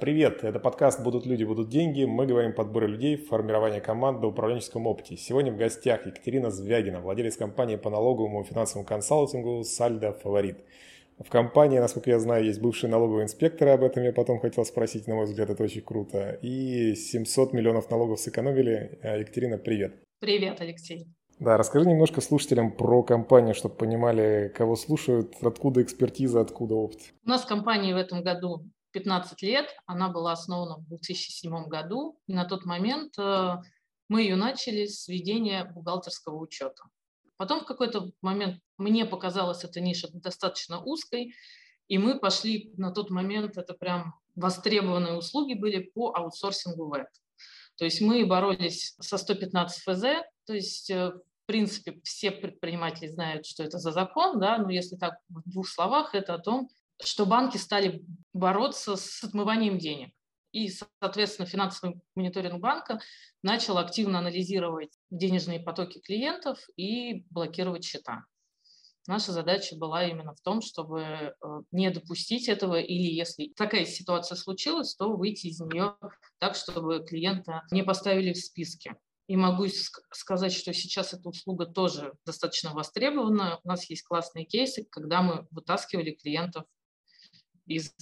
Привет, это подкаст «Будут люди, будут деньги». Мы говорим подборы людей, формирование команды, управленческом опыте. Сегодня в гостях Екатерина Звягина, владелец компании по налоговому и финансовому консалтингу «Сальдо Фаворит». В компании, насколько я знаю, есть бывшие налоговые инспекторы, об этом я потом хотел спросить, на мой взгляд, это очень круто. И 700 миллионов налогов сэкономили. А, Екатерина, привет. Привет, Алексей. Да, расскажи немножко слушателям про компанию, чтобы понимали, кого слушают, откуда экспертиза, откуда опыт. У нас компания в этом году 15 лет. Она была основана в 2007 году. И на тот момент э, мы ее начали с ведения бухгалтерского учета. Потом в какой-то момент мне показалась эта ниша достаточно узкой, и мы пошли на тот момент, это прям востребованные услуги были по аутсорсингу веб. То есть мы боролись со 115 ФЗ, то есть э, в принципе все предприниматели знают, что это за закон, да, но если так в двух словах, это о том, что банки стали бороться с отмыванием денег. И, соответственно, финансовый мониторинг банка начал активно анализировать денежные потоки клиентов и блокировать счета. Наша задача была именно в том, чтобы э, не допустить этого, или если такая ситуация случилась, то выйти из нее так, чтобы клиента не поставили в списке. И могу сказать, что сейчас эта услуга тоже достаточно востребована. У нас есть классные кейсы, когда мы вытаскивали клиентов из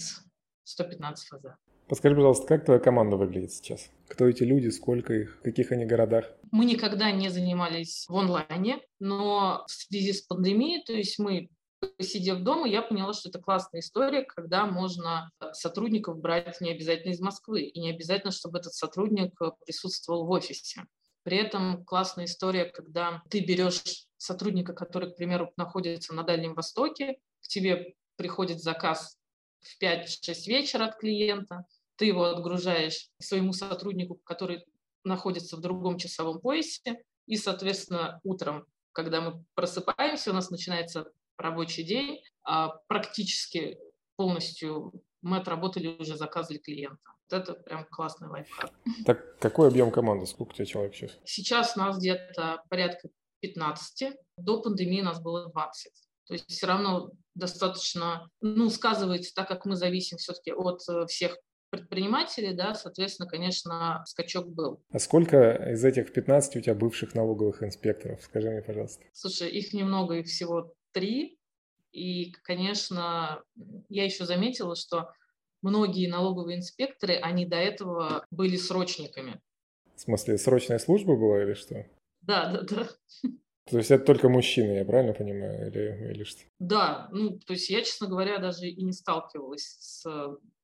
115 ФЗ. Подскажи, пожалуйста, как твоя команда выглядит сейчас? Кто эти люди, сколько их, в каких они городах? Мы никогда не занимались в онлайне, но в связи с пандемией, то есть мы сидев дома, я поняла, что это классная история, когда можно сотрудников брать не обязательно из Москвы, и не обязательно, чтобы этот сотрудник присутствовал в офисе. При этом классная история, когда ты берешь сотрудника, который, к примеру, находится на Дальнем Востоке, к тебе приходит заказ в 5-6 вечера от клиента, ты его отгружаешь своему сотруднику, который находится в другом часовом поясе, и, соответственно, утром, когда мы просыпаемся, у нас начинается рабочий день, а практически полностью мы отработали уже заказ для клиента. Вот это прям классный лайфхак. Так какой объем команды? Сколько у тебя человек сейчас? Сейчас у нас где-то порядка 15. До пандемии у нас было 20. То есть все равно достаточно, ну, сказывается, так как мы зависим все-таки от э, всех предпринимателей, да, соответственно, конечно, скачок был. А сколько из этих 15 у тебя бывших налоговых инспекторов? Скажи мне, пожалуйста. Слушай, их немного, их всего три. И, конечно, я еще заметила, что многие налоговые инспекторы, они до этого были срочниками. В смысле, срочная служба была или что? Да, да, да. То есть это только мужчины, я правильно понимаю, или, или что? Да, ну, то есть я, честно говоря, даже и не сталкивалась с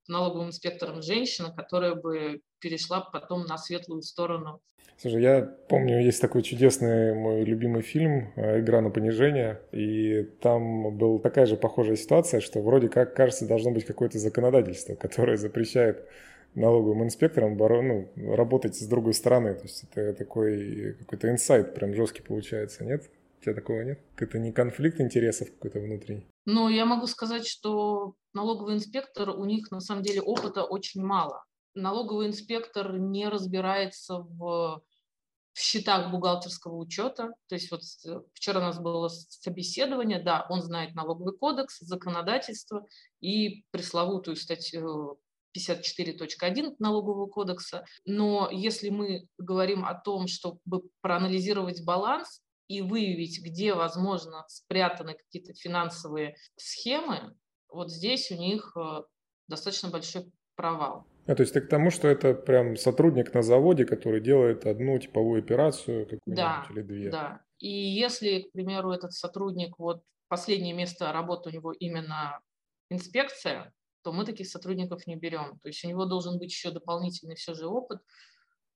налоговым инспектором женщина, которая бы перешла потом на светлую сторону. Слушай, я помню, есть такой чудесный мой любимый фильм э, «Игра на понижение», и там была такая же похожая ситуация, что вроде как, кажется, должно быть какое-то законодательство, которое запрещает налоговым инспектором ну, работать с другой стороны. То есть это такой какой-то инсайт прям жесткий получается, нет? У тебя такого нет? Это не конфликт интересов какой-то внутренний? Ну, я могу сказать, что налоговый инспектор, у них на самом деле опыта очень мало. Налоговый инспектор не разбирается в в счетах бухгалтерского учета. То есть вот вчера у нас было собеседование, да, он знает налоговый кодекс, законодательство и пресловутую статью 54.1 налогового кодекса. Но если мы говорим о том, чтобы проанализировать баланс и выявить, где, возможно, спрятаны какие-то финансовые схемы, вот здесь у них э, достаточно большой провал. А, то есть ты к тому, что это прям сотрудник на заводе, который делает одну типовую операцию какую-нибудь да, или две? Да, и если, к примеру, этот сотрудник, вот последнее место работы у него именно инспекция, то мы таких сотрудников не берем. То есть у него должен быть еще дополнительный все же опыт,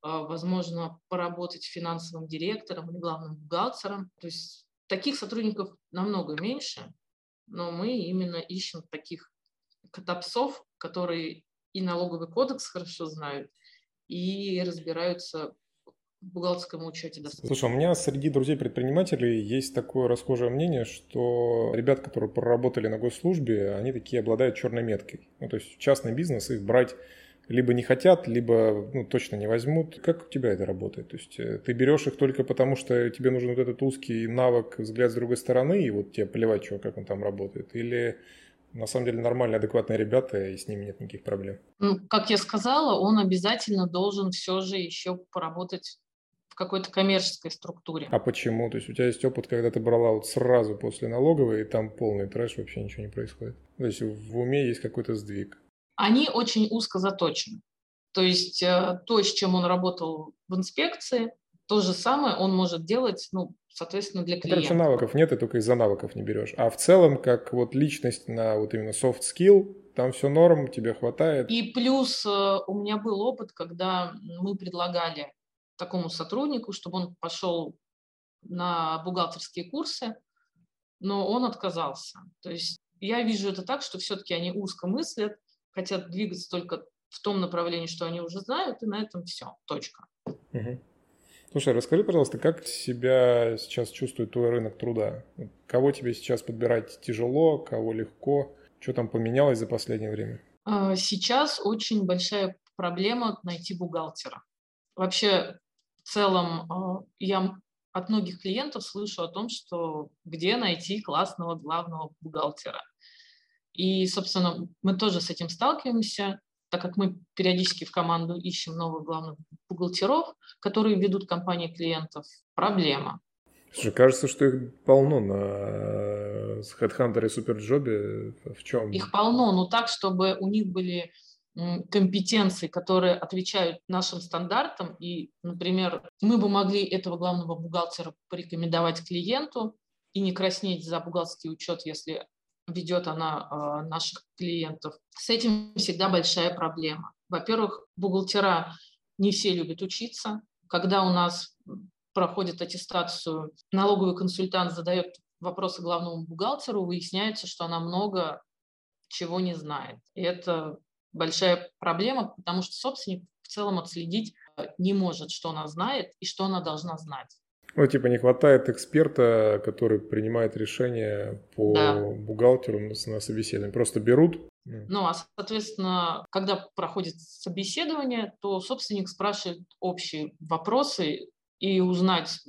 а, возможно, поработать финансовым директором или главным бухгалтером. То есть таких сотрудников намного меньше, но мы именно ищем таких котопсов, которые и налоговый кодекс хорошо знают, и разбираются в бухгалтерском учете достаточно. Слушай, у меня среди друзей-предпринимателей есть такое расхожее мнение, что ребят, которые проработали на госслужбе, они такие обладают черной меткой. Ну, то есть частный бизнес их брать либо не хотят, либо ну, точно не возьмут. Как у тебя это работает? То есть э, ты берешь их только потому, что тебе нужен вот этот узкий навык, взгляд с другой стороны, и вот тебе плевать, что, как он там работает? Или на самом деле нормальные, адекватные ребята, и с ними нет никаких проблем. Ну, как я сказала, он обязательно должен все же еще поработать какой-то коммерческой структуре. А почему? То есть у тебя есть опыт, когда ты брала вот сразу после налоговой, и там полный трэш, вообще ничего не происходит. То есть в уме есть какой-то сдвиг. Они очень узко заточены. То есть э, то, с чем он работал в инспекции, то же самое он может делать, ну, соответственно, для клиента. Короче, навыков нет, и только из-за навыков не берешь. А в целом, как вот личность на вот именно soft skill, там все норм, тебе хватает. И плюс э, у меня был опыт, когда мы предлагали такому сотруднику, чтобы он пошел на бухгалтерские курсы, но он отказался. То есть я вижу это так, что все-таки они узко мыслят, хотят двигаться только в том направлении, что они уже знают, и на этом все, точка. Угу. Слушай, расскажи, пожалуйста, как себя сейчас чувствует твой рынок труда? Кого тебе сейчас подбирать тяжело, кого легко? Что там поменялось за последнее время? А, сейчас очень большая проблема найти бухгалтера. Вообще, в целом, а, я от многих клиентов слышу о том, что где найти классного главного бухгалтера. И, собственно, мы тоже с этим сталкиваемся так как мы периодически в команду ищем новых главных бухгалтеров, которые ведут компании клиентов, проблема. Слушай, кажется, что их полно на HeadHunter и SuperJob. В чем? Их полно, но так, чтобы у них были компетенции, которые отвечают нашим стандартам. И, например, мы бы могли этого главного бухгалтера порекомендовать клиенту и не краснеть за бухгалтерский учет, если ведет она а, наших клиентов. С этим всегда большая проблема. Во-первых, бухгалтера не все любят учиться. Когда у нас проходит аттестацию, налоговый консультант задает вопросы главному бухгалтеру, выясняется, что она много чего не знает. И это большая проблема, потому что собственник в целом отследить не может, что она знает и что она должна знать. Ну, типа не хватает эксперта, который принимает решение по да. бухгалтеру на, собеседование. Просто берут. Ну, а, соответственно, когда проходит собеседование, то собственник спрашивает общие вопросы и узнать,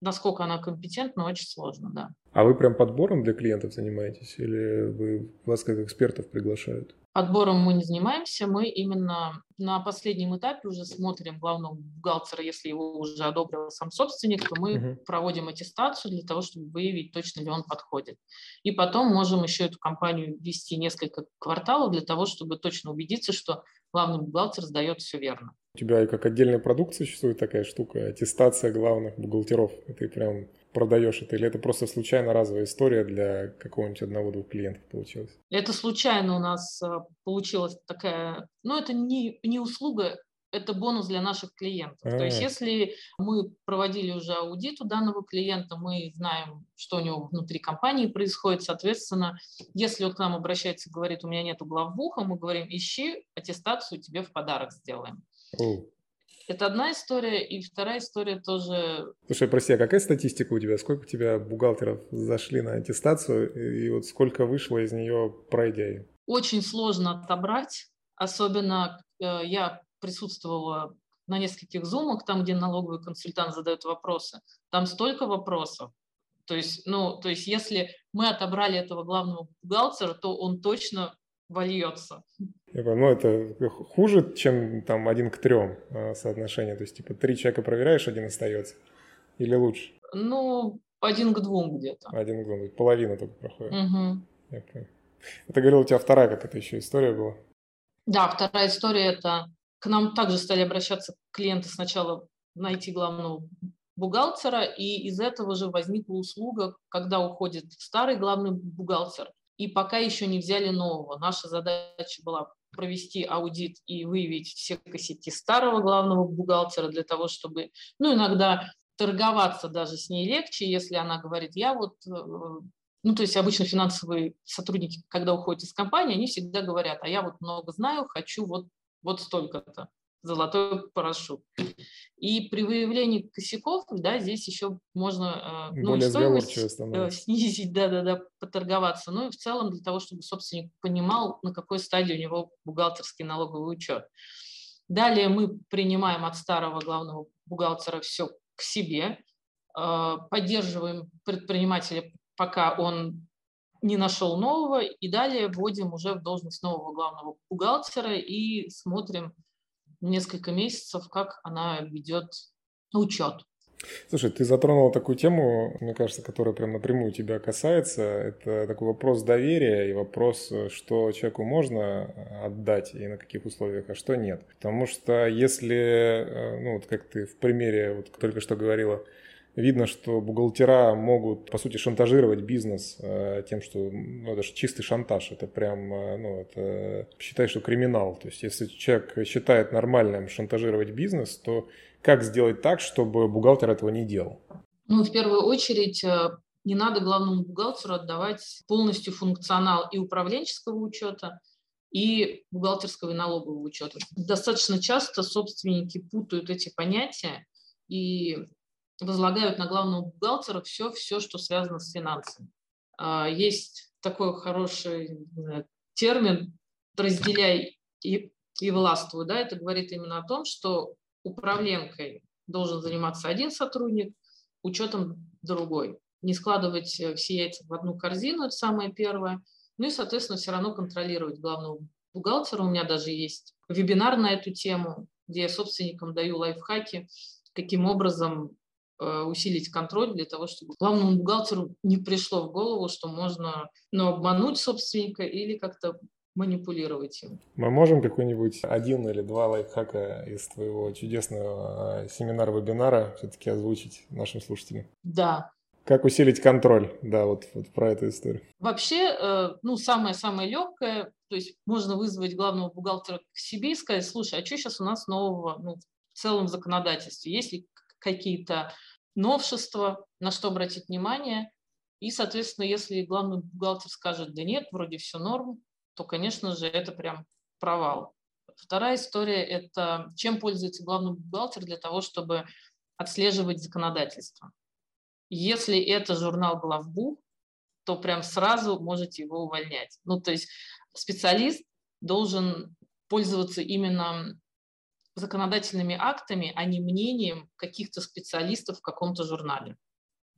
насколько она компетентна, очень сложно, да. А вы прям подбором для клиентов занимаетесь или вы, вас как экспертов приглашают? Отбором мы не занимаемся, мы именно на последнем этапе уже смотрим главного бухгалтера, если его уже одобрил сам собственник, то мы uh-huh. проводим аттестацию для того, чтобы выявить, точно ли он подходит. И потом можем еще эту компанию вести несколько кварталов для того, чтобы точно убедиться, что главный бухгалтер сдает все верно. У тебя как отдельный продукт существует такая штука, аттестация главных бухгалтеров. Ты прям продаешь это, или это просто случайно разовая история для какого-нибудь одного-двух клиентов получилось? Это случайно у нас э, получилась такая, ну это не, не услуга, это бонус для наших клиентов. А-а-а. То есть а. если мы проводили уже аудит у данного клиента, мы знаем, что у него внутри компании происходит, соответственно, если он к нам обращается и говорит, у меня нет главбуха, мы говорим, ищи аттестацию, тебе в подарок сделаем. О. Это одна история, и вторая история тоже... Слушай, прости, а какая статистика у тебя? Сколько у тебя бухгалтеров зашли на аттестацию, и вот сколько вышло из нее, пройдя? Очень сложно отобрать, особенно э, я присутствовала на нескольких зумах, там, где налоговый консультант задает вопросы. Там столько вопросов. То есть, ну, то есть если мы отобрали этого главного бухгалтера, то он точно вольется. Я понял, ну это хуже, чем там один к трем а, соотношение. То есть, типа, три человека проверяешь, один остается. Или лучше? Ну, один к двум где-то. Один к двум, половина только проходит. Угу. Я понял. Это говорил, у тебя вторая какая-то еще история была? Да, вторая история – это к нам также стали обращаться клиенты сначала найти главного бухгалтера, и из этого же возникла услуга, когда уходит старый главный бухгалтер, и пока еще не взяли нового. Наша задача была провести аудит и выявить все косяки старого главного бухгалтера для того, чтобы, ну, иногда торговаться даже с ней легче, если она говорит, я вот, э, ну, то есть обычно финансовые сотрудники, когда уходят из компании, они всегда говорят, а я вот много знаю, хочу вот, вот столько-то золотой парашют. И при выявлении косяков, да, здесь еще можно э, ну, стоимость э, снизить, да-да-да, поторговаться. Ну и в целом для того, чтобы собственник понимал, на какой стадии у него бухгалтерский налоговый учет. Далее мы принимаем от старого главного бухгалтера все к себе, э, поддерживаем предпринимателя, пока он не нашел нового, и далее вводим уже в должность нового главного бухгалтера и смотрим несколько месяцев, как она ведет учет. Слушай, ты затронул такую тему, мне кажется, которая прям напрямую тебя касается. Это такой вопрос доверия и вопрос, что человеку можно отдать и на каких условиях, а что нет. Потому что если, э, ну вот как ты в примере вот только что говорила, видно, что бухгалтера могут, по сути, шантажировать бизнес э, тем, что ну, это же чистый шантаж. Это прям, э, ну, это считай, что криминал. То есть, если человек считает нормальным шантажировать бизнес, то как сделать так, чтобы бухгалтер этого не делал? Ну, в первую очередь, э, не надо главному бухгалтеру отдавать полностью функционал и управленческого учета, и бухгалтерского и налогового учета. Достаточно часто собственники путают эти понятия и возлагают на главного бухгалтера все, все, что связано с финансами. А, есть такой хороший термин «разделяй и, и властвуй». Да? Это говорит именно о том, что управленкой должен заниматься один сотрудник, учетом другой. Не складывать э, все яйца в одну корзину, это самое первое. Ну и, соответственно, все равно контролировать главного бухгалтера. У меня даже есть вебинар на эту тему, где я собственникам даю лайфхаки, каким образом усилить контроль для того, чтобы главному бухгалтеру не пришло в голову, что можно ну, обмануть собственника или как-то манипулировать им. Мы можем какой-нибудь один или два лайфхака из твоего чудесного э, семинара-вебинара все-таки озвучить нашим слушателям? Да. Как усилить контроль? Да, вот, вот про эту историю. Вообще, э, ну, самое-самое легкое, то есть можно вызвать главного бухгалтера к себе и сказать, слушай, а что сейчас у нас нового ну, в целом законодательстве? Есть ли какие-то новшества, на что обратить внимание. И, соответственно, если главный бухгалтер скажет, да нет, вроде все норм, то, конечно же, это прям провал. Вторая история – это чем пользуется главный бухгалтер для того, чтобы отслеживать законодательство. Если это журнал главбух, то прям сразу можете его увольнять. Ну, то есть специалист должен пользоваться именно законодательными актами, а не мнением каких-то специалистов в каком-то журнале.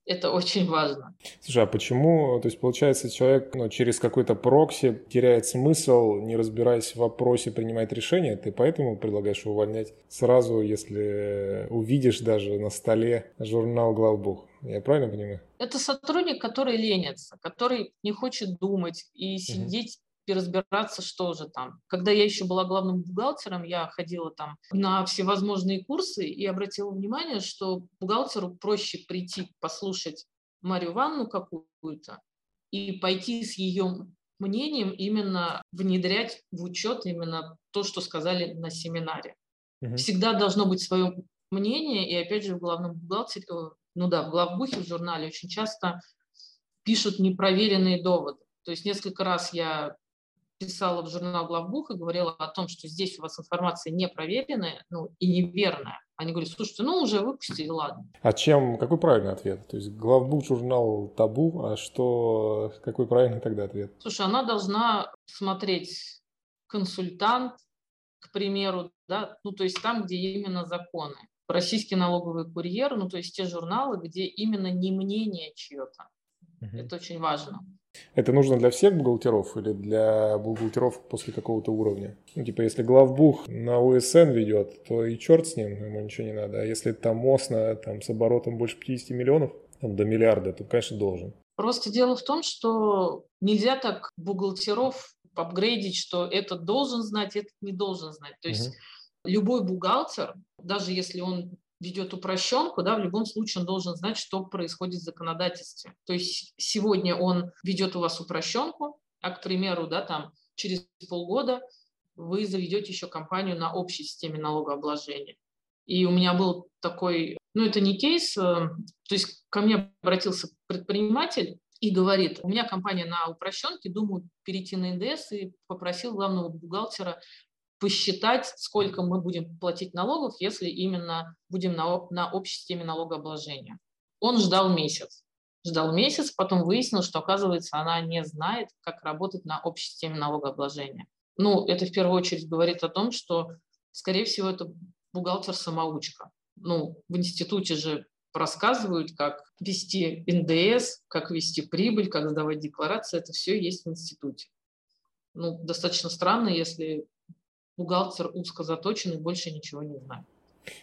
Это очень важно. Слушай, а почему, то есть получается, человек ну, через какой-то прокси теряет смысл, не разбираясь в вопросе, принимает решение, ты поэтому предлагаешь увольнять сразу, если увидишь даже на столе журнал главбух? Я правильно понимаю? Это сотрудник, который ленится, который не хочет думать и сидеть и разбираться, что же там. Когда я еще была главным бухгалтером, я ходила там на всевозможные курсы и обратила внимание, что бухгалтеру проще прийти послушать Марию Ивановну какую-то и пойти с ее мнением именно внедрять в учет именно то, что сказали на семинаре. Угу. Всегда должно быть свое мнение, и опять же в главном бухгалтере, э, ну да, в главбухе, в журнале очень часто пишут непроверенные доводы. То есть несколько раз я писала в журнал главбух и говорила о том, что здесь у вас информация непроверенная ну, и неверная. Они говорят, слушайте, ну уже выпустили, ладно. А чем, какой правильный ответ? То есть главбух журнал табу, а что, какой правильный тогда ответ? Слушай, она должна смотреть консультант, к примеру, да, ну то есть там, где именно законы. Российский налоговый курьер, ну то есть те журналы, где именно не мнение чье-то. Угу. Это очень важно. Это нужно для всех бухгалтеров или для бухгалтеров после какого-то уровня? Ну, типа, если главбух на УСН ведет, то и черт с ним, ему ничего не надо. А если там МОСНа там, с оборотом больше 50 миллионов, там, до миллиарда, то, конечно, должен. Просто дело в том, что нельзя так бухгалтеров апгрейдить, что этот должен знать, этот не должен знать. То есть угу. любой бухгалтер, даже если он ведет упрощенку, да, в любом случае он должен знать, что происходит в законодательстве. То есть сегодня он ведет у вас упрощенку, а, к примеру, да, там через полгода вы заведете еще компанию на общей системе налогообложения. И у меня был такой, ну это не кейс, э, то есть ко мне обратился предприниматель и говорит, у меня компания на упрощенке, думаю перейти на НДС, и попросил главного бухгалтера посчитать, сколько мы будем платить налогов, если именно будем на, на общей системе налогообложения. Он ждал месяц. Ждал месяц, потом выяснил, что, оказывается, она не знает, как работать на общей системе налогообложения. Ну, это в первую очередь говорит о том, что, скорее всего, это бухгалтер-самоучка. Ну, в институте же рассказывают, как вести НДС, как вести прибыль, как сдавать декларации. Это все есть в институте. Ну, достаточно странно, если бухгалтер узко заточен и больше ничего не знает.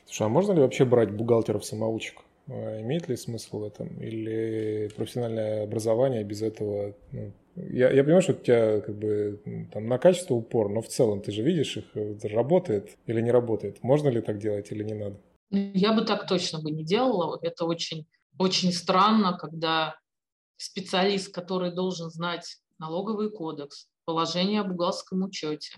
Слушай, а можно ли вообще брать бухгалтеров-самоучек? А имеет ли смысл в этом? Или профессиональное образование без этого? Ну, я, я понимаю, что у тебя как бы там на качество упор, но в целом ты же видишь их, это работает или не работает. Можно ли так делать или не надо? Я бы так точно бы не делала. Это очень, очень странно, когда специалист, который должен знать налоговый кодекс, положение о бухгалтерском учете,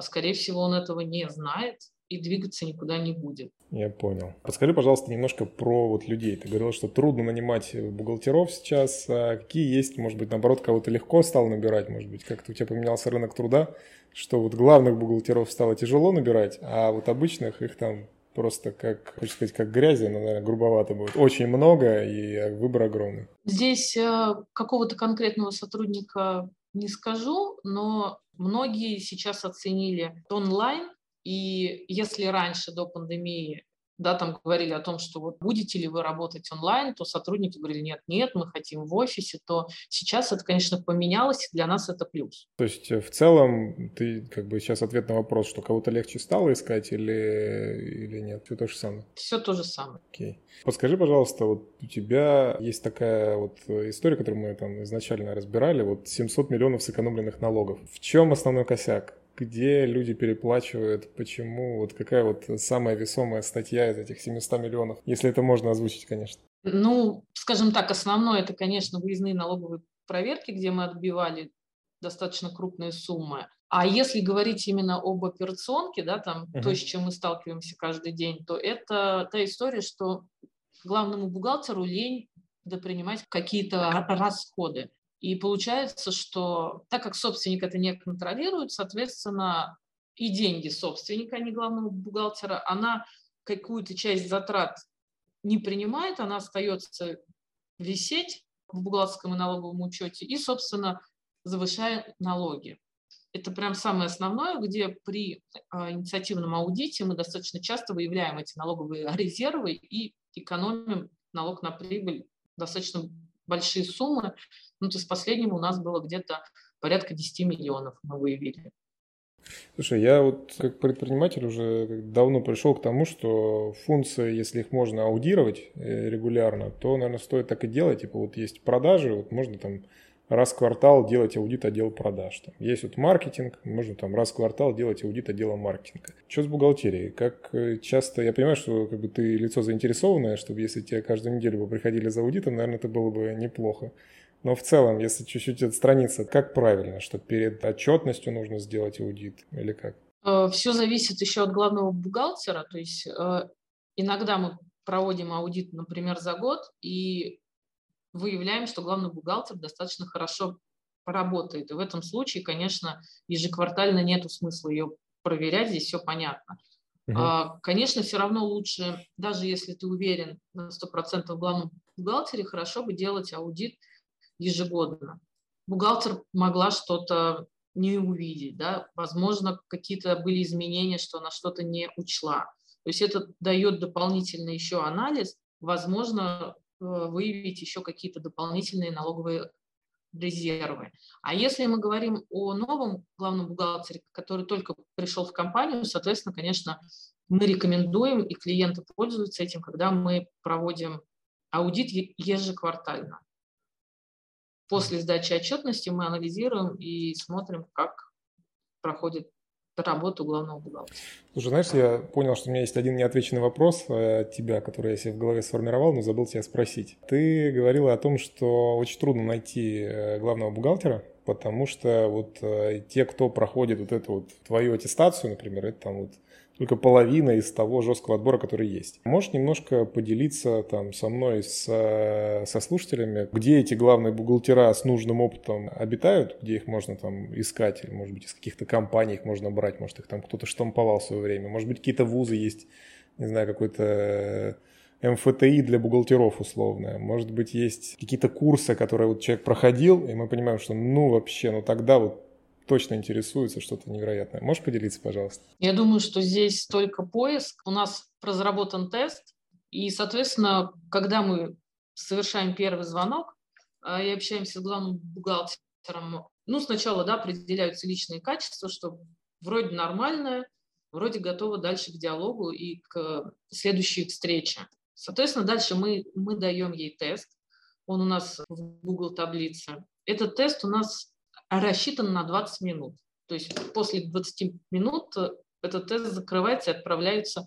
скорее всего, он этого не знает, и двигаться никуда не будет. Я понял. Подскажи, пожалуйста, немножко про вот людей. Ты говорил, что трудно нанимать бухгалтеров сейчас. А какие есть, может быть, наоборот, кого-то легко стало набирать, может быть, как-то у тебя поменялся рынок труда, что вот главных бухгалтеров стало тяжело набирать, а вот обычных их там просто как, хочется сказать, как грязи, но, наверное, грубовато будет. Очень много и выбор огромный. Здесь э, какого-то конкретного сотрудника не скажу, но многие сейчас оценили онлайн и если раньше до пандемии да, там говорили о том, что вот будете ли вы работать онлайн, то сотрудники говорили, нет, нет, мы хотим в офисе, то сейчас это, конечно, поменялось, и для нас это плюс. То есть э, в целом ты как бы сейчас ответ на вопрос, что кого-то легче стало искать или, или нет? Все то же самое? Все то же самое. Окей. Подскажи, пожалуйста, вот у тебя есть такая вот история, которую мы там изначально разбирали, вот 700 миллионов сэкономленных налогов. В чем основной косяк? Где люди переплачивают, почему, вот какая вот самая весомая статья из этих 700 миллионов, если это можно озвучить, конечно. Ну, скажем так, основное это, конечно, выездные налоговые проверки, где мы отбивали достаточно крупные суммы. А если говорить именно об операционке, да, там uh-huh. то, с чем мы сталкиваемся каждый день, то это та история, что главному бухгалтеру лень допринимать какие-то расходы. И получается, что так как собственник это не контролирует, соответственно, и деньги собственника, а не главного бухгалтера, она какую-то часть затрат не принимает, она остается висеть в бухгалтерском и налоговом учете и, собственно, завышает налоги. Это прям самое основное, где при а, инициативном аудите мы достаточно часто выявляем эти налоговые резервы и экономим налог на прибыль достаточно большие суммы. Ну, то есть последним у нас было где-то порядка 10 миллионов мы выявили. Слушай, я вот как предприниматель уже давно пришел к тому, что функции, если их можно аудировать э, регулярно, то, наверное, стоит так и делать. Типа вот есть продажи, вот можно там раз в квартал делать аудит отдела продаж. Там есть вот маркетинг, можно там раз в квартал делать аудит отдела маркетинга. Что с бухгалтерией? Как э, часто, я понимаю, что как бы ты лицо заинтересованное, чтобы если тебе каждую неделю бы приходили за аудитом, наверное, это было бы неплохо. Но в целом, если чуть-чуть отстраниться, как правильно, что перед отчетностью нужно сделать аудит или как? Э, Все зависит еще от главного бухгалтера. То есть э, иногда мы проводим аудит, например, за год, и выявляем, что главный бухгалтер достаточно хорошо поработает. И в этом случае, конечно, ежеквартально нет смысла ее проверять, здесь все понятно. Угу. Конечно, все равно лучше, даже если ты уверен на 100% в главном бухгалтере, хорошо бы делать аудит ежегодно. Бухгалтер могла что-то не увидеть, да, возможно, какие-то были изменения, что она что-то не учла. То есть это дает дополнительный еще анализ, возможно, выявить еще какие-то дополнительные налоговые резервы. А если мы говорим о новом главном бухгалтере, который только пришел в компанию, соответственно, конечно, мы рекомендуем, и клиенты пользуются этим, когда мы проводим аудит ежеквартально. После сдачи отчетности мы анализируем и смотрим, как проходит работу главного бухгалтера. Слушай, знаешь, я понял, что у меня есть один неотвеченный вопрос э, от тебя, который я себе в голове сформировал, но забыл тебя спросить. Ты говорила о том, что очень трудно найти э, главного бухгалтера, потому что вот э, те, кто проходит вот эту вот твою аттестацию, например, это там вот только половина из того жесткого отбора, который есть. Можешь немножко поделиться там со мной, с, со слушателями, где эти главные бухгалтера с нужным опытом обитают, где их можно там искать, или, может быть, из каких-то компаний их можно брать, может, их там кто-то штамповал в свое время, может быть, какие-то вузы есть, не знаю, какой-то МФТИ для бухгалтеров условно. Может быть, есть какие-то курсы, которые вот человек проходил, и мы понимаем, что ну вообще, ну тогда вот точно интересуется что-то невероятное. Можешь поделиться, пожалуйста? Я думаю, что здесь только поиск. У нас разработан тест, И, соответственно, когда мы совершаем первый звонок и общаемся с главным бухгалтером, ну, сначала, да, определяются личные качества, что вроде нормальное, вроде готово дальше к диалогу и к следующей встрече. Соответственно, дальше мы, мы даем ей тест. Он у нас в Google таблице. Этот тест у нас рассчитан на 20 минут. То есть после 20 минут этот тест закрывается и отправляются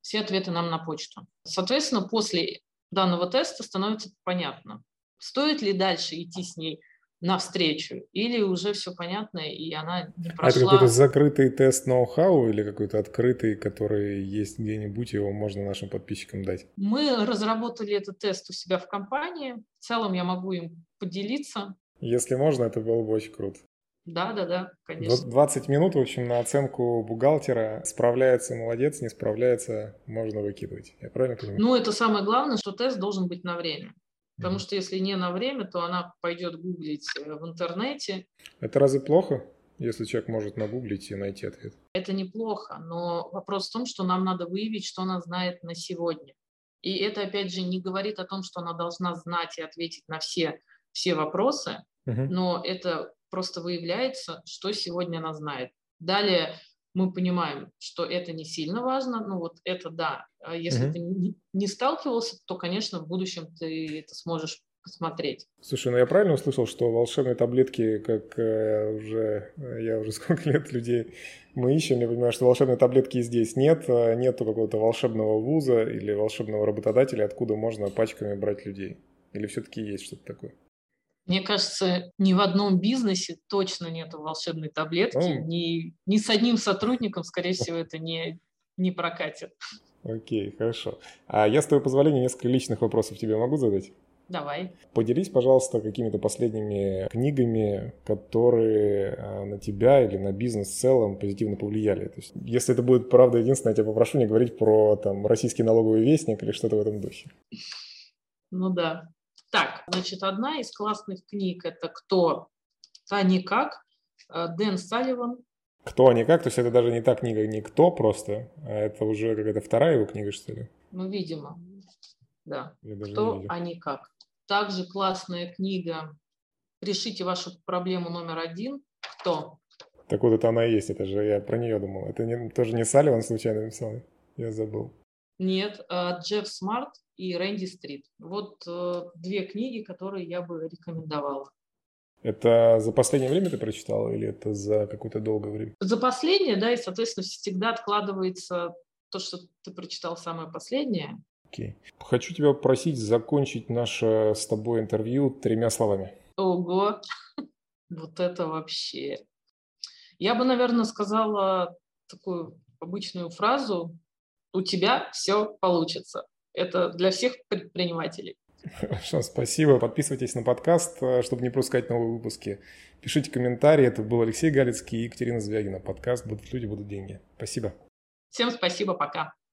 все ответы нам на почту. Соответственно, после данного теста становится понятно, стоит ли дальше идти с ней навстречу, или уже все понятно, и она не прошла... А это какой-то закрытый тест ноу-хау или какой-то открытый, который есть где-нибудь, его можно нашим подписчикам дать? Мы разработали этот тест у себя в компании. В целом я могу им поделиться. Если можно, это было бы очень круто. Да, да, да, конечно. 20 минут, в общем, на оценку бухгалтера. Справляется, молодец, не справляется, можно выкидывать. Я правильно понимаю? Ну, это самое главное, что тест должен быть на время. Потому что если не на время, то она пойдет гуглить э, в интернете. Это разве плохо, если человек может нагуглить и найти ответ? Это неплохо, но вопрос в том, что нам надо выявить, что она знает на сегодня. И это, опять же, не говорит о том, что она должна знать и ответить на все, все вопросы, угу. но это просто выявляется, что сегодня она знает. Далее мы понимаем, что это не сильно важно, ну вот это да. А если угу. ты не, сталкивался, то, конечно, в будущем ты это сможешь посмотреть. Слушай, ну я правильно услышал, что волшебные таблетки, как э, уже, э, я уже сколько лет людей мы ищем, я понимаю, что волшебной таблетки здесь нет, э, нету какого-то волшебного вуза или волшебного работодателя, откуда можно пачками брать людей. Или все-таки есть что-то такое? Мне кажется, ни в одном бизнесе точно нет волшебной таблетки, ну, ни, ни с одним сотрудником, скорее всего, это не, не прокатит. Окей, хорошо. А я, с твоего позволения, несколько личных вопросов тебе могу задать? Давай. Поделись, пожалуйста, какими-то последними книгами, которые а, на тебя или на бизнес в целом позитивно повлияли. То есть, если это будет правда единственное, я тебя попрошу не говорить про там российский налоговый вестник или что-то в этом духе. Ну да. Так, значит, одна из классных книг – это «Кто, а не как» э, Дэн Салливан. «Кто, а не как»? То есть это даже не та книга «Никто» просто, а это уже какая-то вторая его книга, что ли? Ну, видимо, да. «Кто, не а не как». Также классная книга «Решите вашу проблему номер один. Кто?» Так вот это она и есть, это же я про нее думал. Это не, тоже не Салливан случайно написал? Я забыл. Нет, э, Джефф Смарт и Рэнди Стрит. Вот э, две книги, которые я бы рекомендовала. Это за последнее время ты прочитала или это за какое-то долгое время? За последнее, да, и, соответственно, всегда откладывается то, что ты прочитал самое последнее. Окей. Хочу тебя попросить закончить наше с тобой интервью тремя словами. Ого, вот это вообще. Я бы, наверное, сказала такую обычную фразу «У тебя все получится». Это для всех предпринимателей. Хорошо, спасибо. Подписывайтесь на подкаст, э, чтобы не пропускать новые выпуски. Пишите комментарии. Это был Алексей Галицкий и Екатерина Звягина. Подкаст «Будут люди, будут деньги». Спасибо. Всем спасибо, пока.